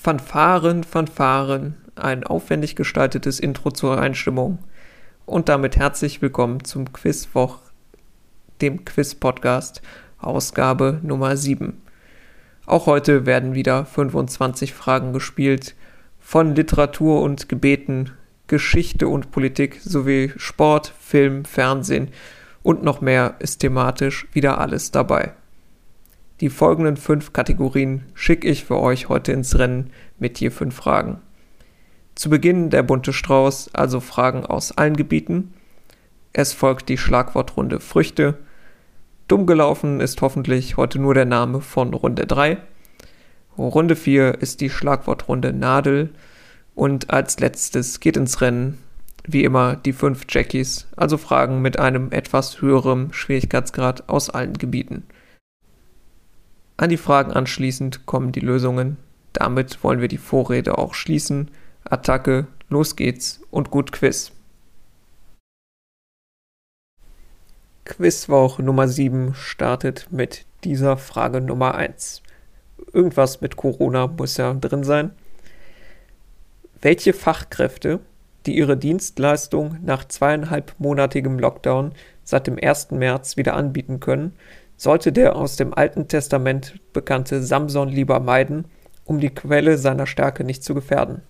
Fanfaren, Fanfaren, ein aufwendig gestaltetes Intro zur Einstimmung. Und damit herzlich willkommen zum Quizwoch, dem Quiz-Podcast, Ausgabe Nummer 7. Auch heute werden wieder 25 Fragen gespielt, von Literatur und Gebeten, Geschichte und Politik sowie Sport, Film, Fernsehen und noch mehr ist thematisch wieder alles dabei. Die folgenden fünf Kategorien schicke ich für euch heute ins Rennen mit je fünf Fragen. Zu Beginn der bunte Strauß, also Fragen aus allen Gebieten. Es folgt die Schlagwortrunde Früchte. Dumm gelaufen ist hoffentlich heute nur der Name von Runde 3. Runde 4 ist die Schlagwortrunde Nadel. Und als letztes geht ins Rennen, wie immer, die fünf Jackies, also Fragen mit einem etwas höheren Schwierigkeitsgrad aus allen Gebieten. An die Fragen anschließend kommen die Lösungen. Damit wollen wir die Vorrede auch schließen. Attacke, los geht's und gut Quiz. Quizwoche Nummer 7 startet mit dieser Frage Nummer 1. Irgendwas mit Corona muss ja drin sein. Welche Fachkräfte, die ihre Dienstleistung nach zweieinhalbmonatigem Lockdown seit dem 1. März wieder anbieten können, sollte der aus dem Alten Testament bekannte Samson lieber meiden, um die Quelle seiner Stärke nicht zu gefährden.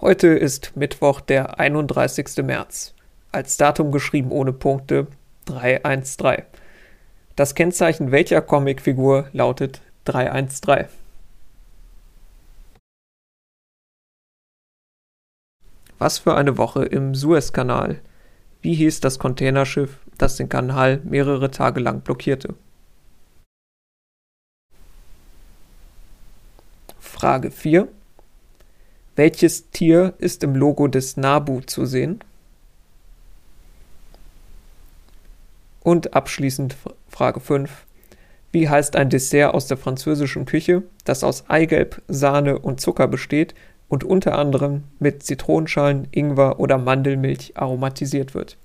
Heute ist Mittwoch, der 31. März. Als Datum geschrieben ohne Punkte 313. Das Kennzeichen welcher Comicfigur lautet 313. Was für eine Woche im Suezkanal. Wie hieß das Containerschiff, das den Kanal mehrere Tage lang blockierte? Frage 4. Welches Tier ist im Logo des Nabu zu sehen? Und abschließend Frage 5. Wie heißt ein Dessert aus der französischen Küche, das aus Eigelb, Sahne und Zucker besteht und unter anderem mit Zitronenschalen, Ingwer oder Mandelmilch aromatisiert wird.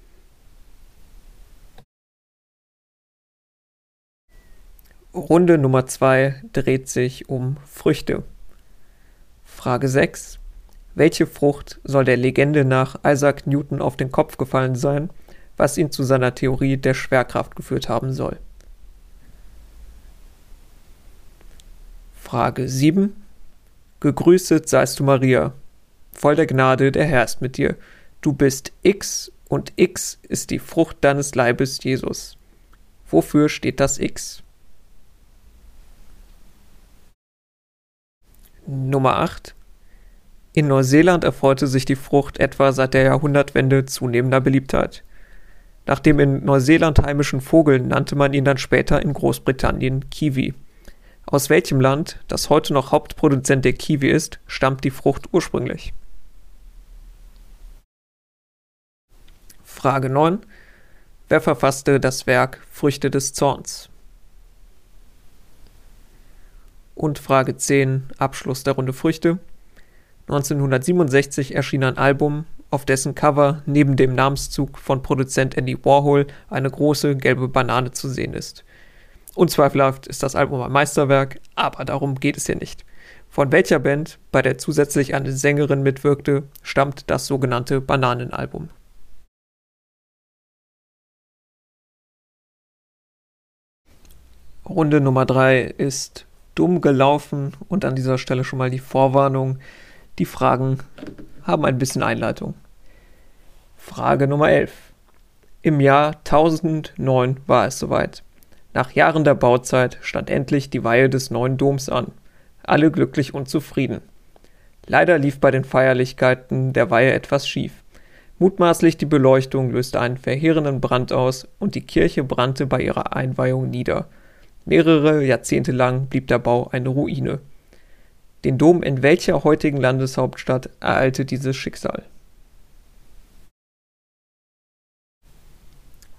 Runde Nummer 2 dreht sich um Früchte. Frage 6. Welche Frucht soll der Legende nach Isaac Newton auf den Kopf gefallen sein, was ihn zu seiner Theorie der Schwerkraft geführt haben soll? Frage 7. Gegrüßet seist du, Maria, voll der Gnade, der Herr ist mit dir. Du bist X und X ist die Frucht deines Leibes, Jesus. Wofür steht das X? Nummer 8. In Neuseeland erfreute sich die Frucht etwa seit der Jahrhundertwende zunehmender Beliebtheit. Nach dem in Neuseeland heimischen Vogel nannte man ihn dann später in Großbritannien Kiwi. Aus welchem Land, das heute noch Hauptproduzent der Kiwi ist, stammt die Frucht ursprünglich? Frage 9. Wer verfasste das Werk Früchte des Zorns? Und Frage 10, Abschluss der Runde Früchte. 1967 erschien ein Album, auf dessen Cover neben dem Namenszug von Produzent Andy Warhol eine große gelbe Banane zu sehen ist. Unzweifelhaft ist das Album ein Meisterwerk, aber darum geht es hier nicht. Von welcher Band, bei der zusätzlich eine Sängerin mitwirkte, stammt das sogenannte Bananenalbum? Runde Nummer 3 ist dumm gelaufen und an dieser Stelle schon mal die Vorwarnung. Die Fragen haben ein bisschen Einleitung. Frage Nummer 11. Im Jahr 1009 war es soweit. Nach Jahren der Bauzeit stand endlich die Weihe des neuen Doms an. Alle glücklich und zufrieden. Leider lief bei den Feierlichkeiten der Weihe etwas schief. Mutmaßlich die Beleuchtung löste einen verheerenden Brand aus und die Kirche brannte bei ihrer Einweihung nieder. Mehrere Jahrzehnte lang blieb der Bau eine Ruine. Den Dom in welcher heutigen Landeshauptstadt ereilte dieses Schicksal?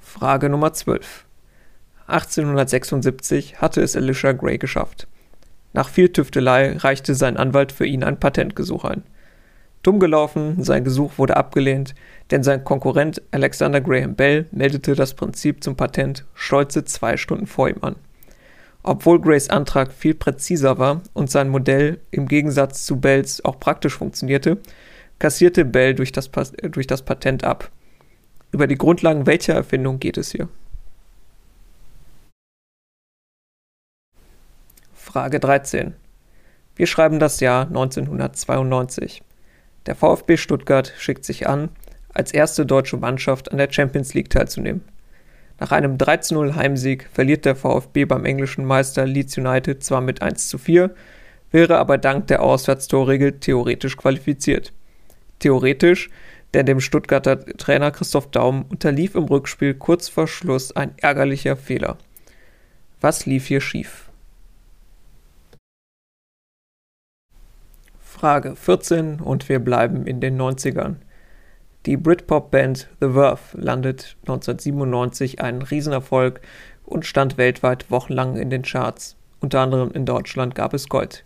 Frage Nummer 12. 1876 hatte es Elisha Gray geschafft. Nach viel Tüftelei reichte sein Anwalt für ihn ein Patentgesuch ein. Dumm gelaufen, sein Gesuch wurde abgelehnt, denn sein Konkurrent Alexander Graham Bell meldete das Prinzip zum Patent stolze zwei Stunden vor ihm an. Obwohl Grays Antrag viel präziser war und sein Modell im Gegensatz zu Bells auch praktisch funktionierte, kassierte Bell durch das, durch das Patent ab. Über die Grundlagen welcher Erfindung geht es hier? Frage 13. Wir schreiben das Jahr 1992. Der VfB Stuttgart schickt sich an, als erste deutsche Mannschaft an der Champions League teilzunehmen. Nach einem 13-0 Heimsieg verliert der VfB beim englischen Meister Leeds United zwar mit 1 zu 4, wäre aber dank der Auswärtstorregel theoretisch qualifiziert. Theoretisch, denn dem Stuttgarter Trainer Christoph Daum unterlief im Rückspiel kurz vor Schluss ein ärgerlicher Fehler. Was lief hier schief? Frage 14 und wir bleiben in den 90ern. Die Britpop-Band The Verve landet 1997 einen Riesenerfolg und stand weltweit wochenlang in den Charts. Unter anderem in Deutschland gab es Gold.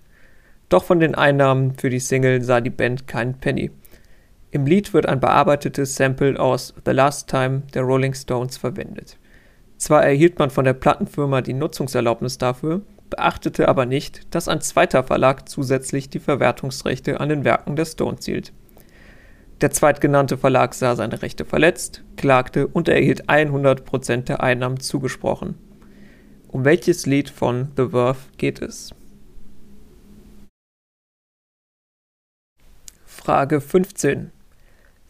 Doch von den Einnahmen für die Single sah die Band keinen Penny. Im Lied wird ein bearbeitetes Sample aus The Last Time der Rolling Stones verwendet. Zwar erhielt man von der Plattenfirma die Nutzungserlaubnis dafür, beachtete aber nicht, dass ein zweiter Verlag zusätzlich die Verwertungsrechte an den Werken der Stones hielt. Der zweitgenannte Verlag sah seine Rechte verletzt, klagte und erhielt 100% der Einnahmen zugesprochen. Um welches Lied von The Verve geht es? Frage 15.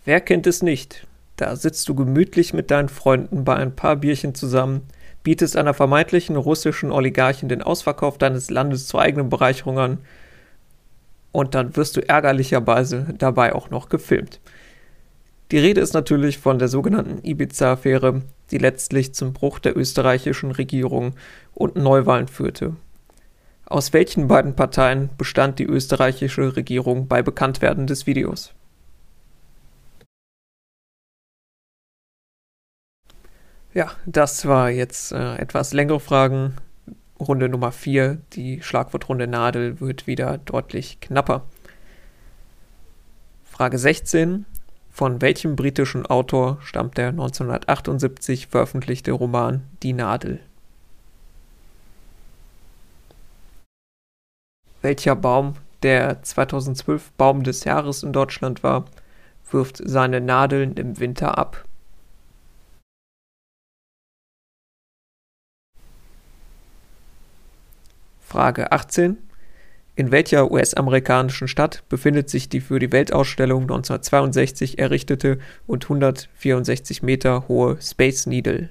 Wer kennt es nicht? Da sitzt du gemütlich mit deinen Freunden bei ein paar Bierchen zusammen, bietest einer vermeintlichen russischen Oligarchin den Ausverkauf deines Landes zur eigenen Bereicherung an und dann wirst du ärgerlicherweise dabei auch noch gefilmt. Die Rede ist natürlich von der sogenannten Ibiza-Affäre, die letztlich zum Bruch der österreichischen Regierung und Neuwahlen führte. Aus welchen beiden Parteien bestand die österreichische Regierung bei Bekanntwerden des Videos? Ja, das war jetzt äh, etwas längere Fragen. Runde Nummer 4, die Schlagwortrunde Nadel, wird wieder deutlich knapper. Frage 16. Von welchem britischen Autor stammt der 1978 veröffentlichte Roman Die Nadel? Welcher Baum, der 2012 Baum des Jahres in Deutschland war, wirft seine Nadeln im Winter ab? Frage 18. In welcher US-amerikanischen Stadt befindet sich die für die Weltausstellung 1962 errichtete und 164 Meter hohe Space Needle?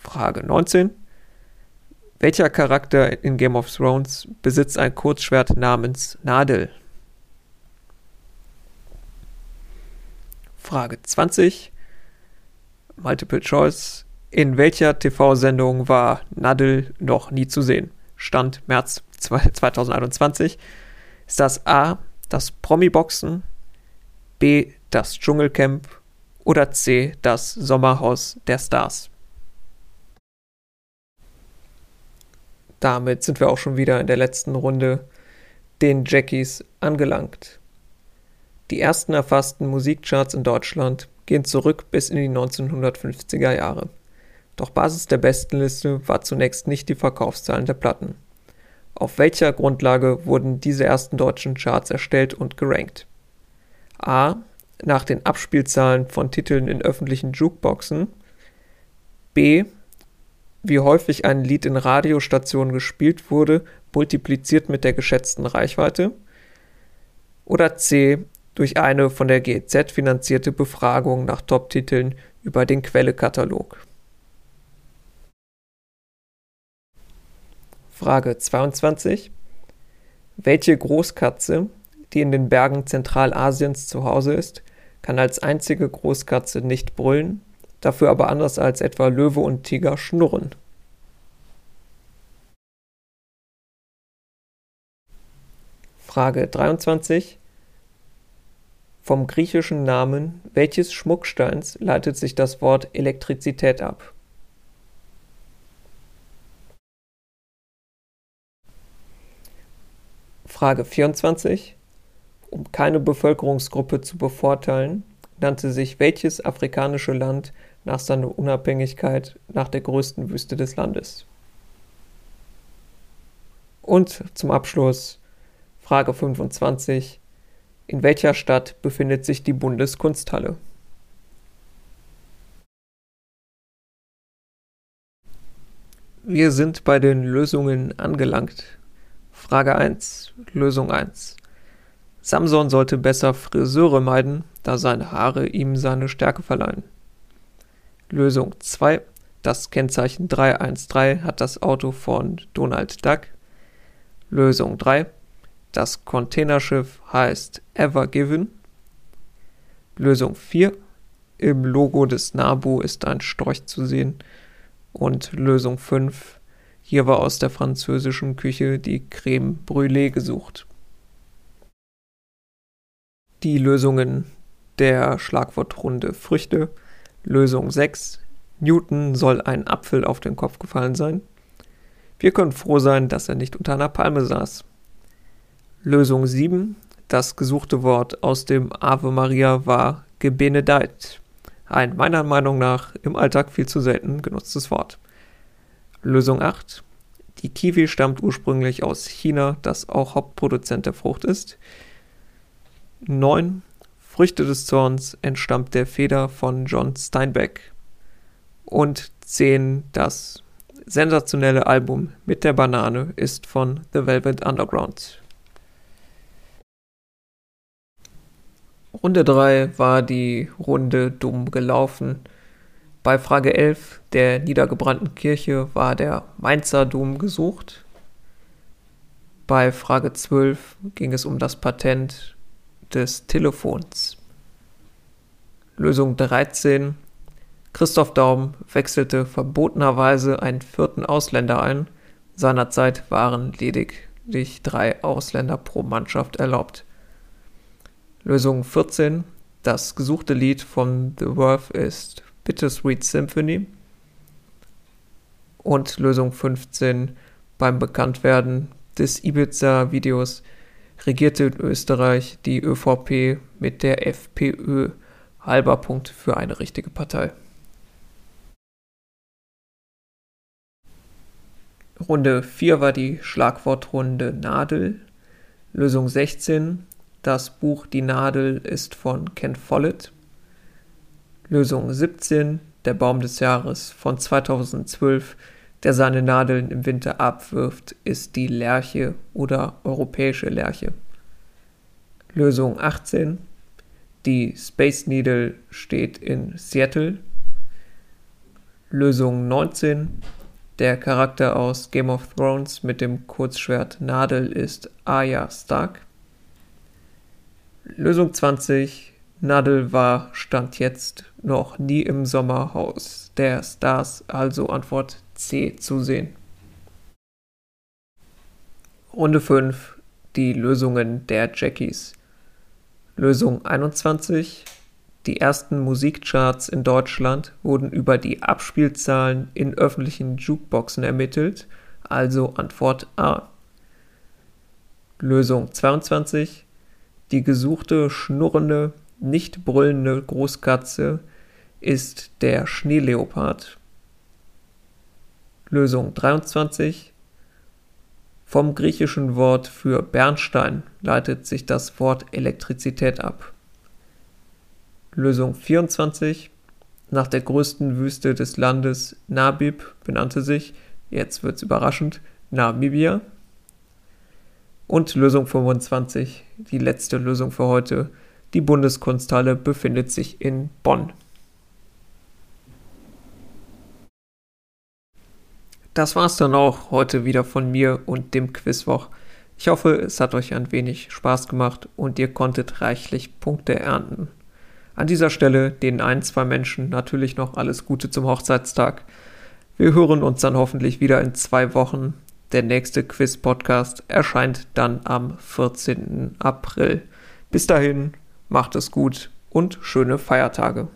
Frage 19. Welcher Charakter in Game of Thrones besitzt ein Kurzschwert namens Nadel? Frage 20. Multiple Choice. In welcher TV-Sendung war Nadel noch nie zu sehen? Stand März 2021. Ist das A, das Promi-Boxen, B, das Dschungelcamp oder C, das Sommerhaus der Stars? Damit sind wir auch schon wieder in der letzten Runde den Jackies angelangt. Die ersten erfassten Musikcharts in Deutschland gehen zurück bis in die 1950er Jahre. Doch Basis der Bestenliste war zunächst nicht die Verkaufszahlen der Platten. Auf welcher Grundlage wurden diese ersten deutschen Charts erstellt und gerankt? A. Nach den Abspielzahlen von Titeln in öffentlichen Jukeboxen. B. Wie häufig ein Lied in Radiostationen gespielt wurde, multipliziert mit der geschätzten Reichweite. Oder C. Durch eine von der GEZ finanzierte Befragung nach Top-Titeln über den Quellekatalog. Frage 22. Welche Großkatze, die in den Bergen Zentralasiens zu Hause ist, kann als einzige Großkatze nicht brüllen, dafür aber anders als etwa Löwe und Tiger schnurren? Frage 23. Vom griechischen Namen welches Schmucksteins leitet sich das Wort Elektrizität ab? Frage 24. Um keine Bevölkerungsgruppe zu bevorteilen, nannte sich welches afrikanische Land nach seiner Unabhängigkeit nach der größten Wüste des Landes? Und zum Abschluss Frage 25. In welcher Stadt befindet sich die Bundeskunsthalle? Wir sind bei den Lösungen angelangt. Frage 1, Lösung 1. Samson sollte besser Friseure meiden, da seine Haare ihm seine Stärke verleihen. Lösung 2. Das Kennzeichen 313 hat das Auto von Donald Duck. Lösung 3. Das Containerschiff heißt Ever Given. Lösung 4. Im Logo des Nabu ist ein Storch zu sehen. Und Lösung 5. Hier war aus der französischen Küche die Creme Brûlée gesucht. Die Lösungen der Schlagwortrunde Früchte. Lösung 6. Newton soll ein Apfel auf den Kopf gefallen sein. Wir können froh sein, dass er nicht unter einer Palme saß. Lösung 7. Das gesuchte Wort aus dem Ave Maria war gebenedeit. Ein meiner Meinung nach im Alltag viel zu selten genutztes Wort. Lösung 8. Die Kiwi stammt ursprünglich aus China, das auch Hauptproduzent der Frucht ist. 9. Früchte des Zorns entstammt der Feder von John Steinbeck. Und 10. Das sensationelle Album mit der Banane ist von The Velvet Underground. Runde 3 war die Runde dumm gelaufen. Bei Frage 11 der niedergebrannten Kirche war der Mainzer Dom gesucht. Bei Frage 12 ging es um das Patent des Telefons. Lösung 13. Christoph Daum wechselte verbotenerweise einen vierten Ausländer ein. Seinerzeit waren lediglich drei Ausländer pro Mannschaft erlaubt. Lösung 14. Das gesuchte Lied von The Worth ist Bittersweet Symphony. Und Lösung 15. Beim Bekanntwerden des Ibiza-Videos regierte in Österreich die ÖVP mit der FPÖ. Halber Punkt für eine richtige Partei. Runde 4 war die Schlagwortrunde Nadel. Lösung 16. Das Buch Die Nadel ist von Ken Follett. Lösung 17, der Baum des Jahres von 2012, der seine Nadeln im Winter abwirft, ist die Lerche oder europäische Lerche. Lösung 18, die Space Needle steht in Seattle. Lösung 19, der Charakter aus Game of Thrones mit dem Kurzschwert Nadel ist Arya Stark. Lösung 20. Nadel war Stand jetzt noch nie im Sommerhaus der Stars, also Antwort C zu sehen. Runde 5. Die Lösungen der Jackies. Lösung 21. Die ersten Musikcharts in Deutschland wurden über die Abspielzahlen in öffentlichen Jukeboxen ermittelt, also Antwort A. Lösung 22. Die gesuchte, schnurrende, nicht brüllende Großkatze ist der Schneeleopard. Lösung 23. Vom griechischen Wort für Bernstein leitet sich das Wort Elektrizität ab. Lösung 24. Nach der größten Wüste des Landes Nabib benannte sich, jetzt wird's überraschend, Namibia. Und Lösung 25, die letzte Lösung für heute. Die Bundeskunsthalle befindet sich in Bonn. Das war's dann auch heute wieder von mir und dem Quizwoch. Ich hoffe, es hat euch ein wenig Spaß gemacht und ihr konntet reichlich Punkte ernten. An dieser Stelle den ein, zwei Menschen natürlich noch alles Gute zum Hochzeitstag. Wir hören uns dann hoffentlich wieder in zwei Wochen. Der nächste Quiz-Podcast erscheint dann am 14. April. Bis dahin, macht es gut und schöne Feiertage.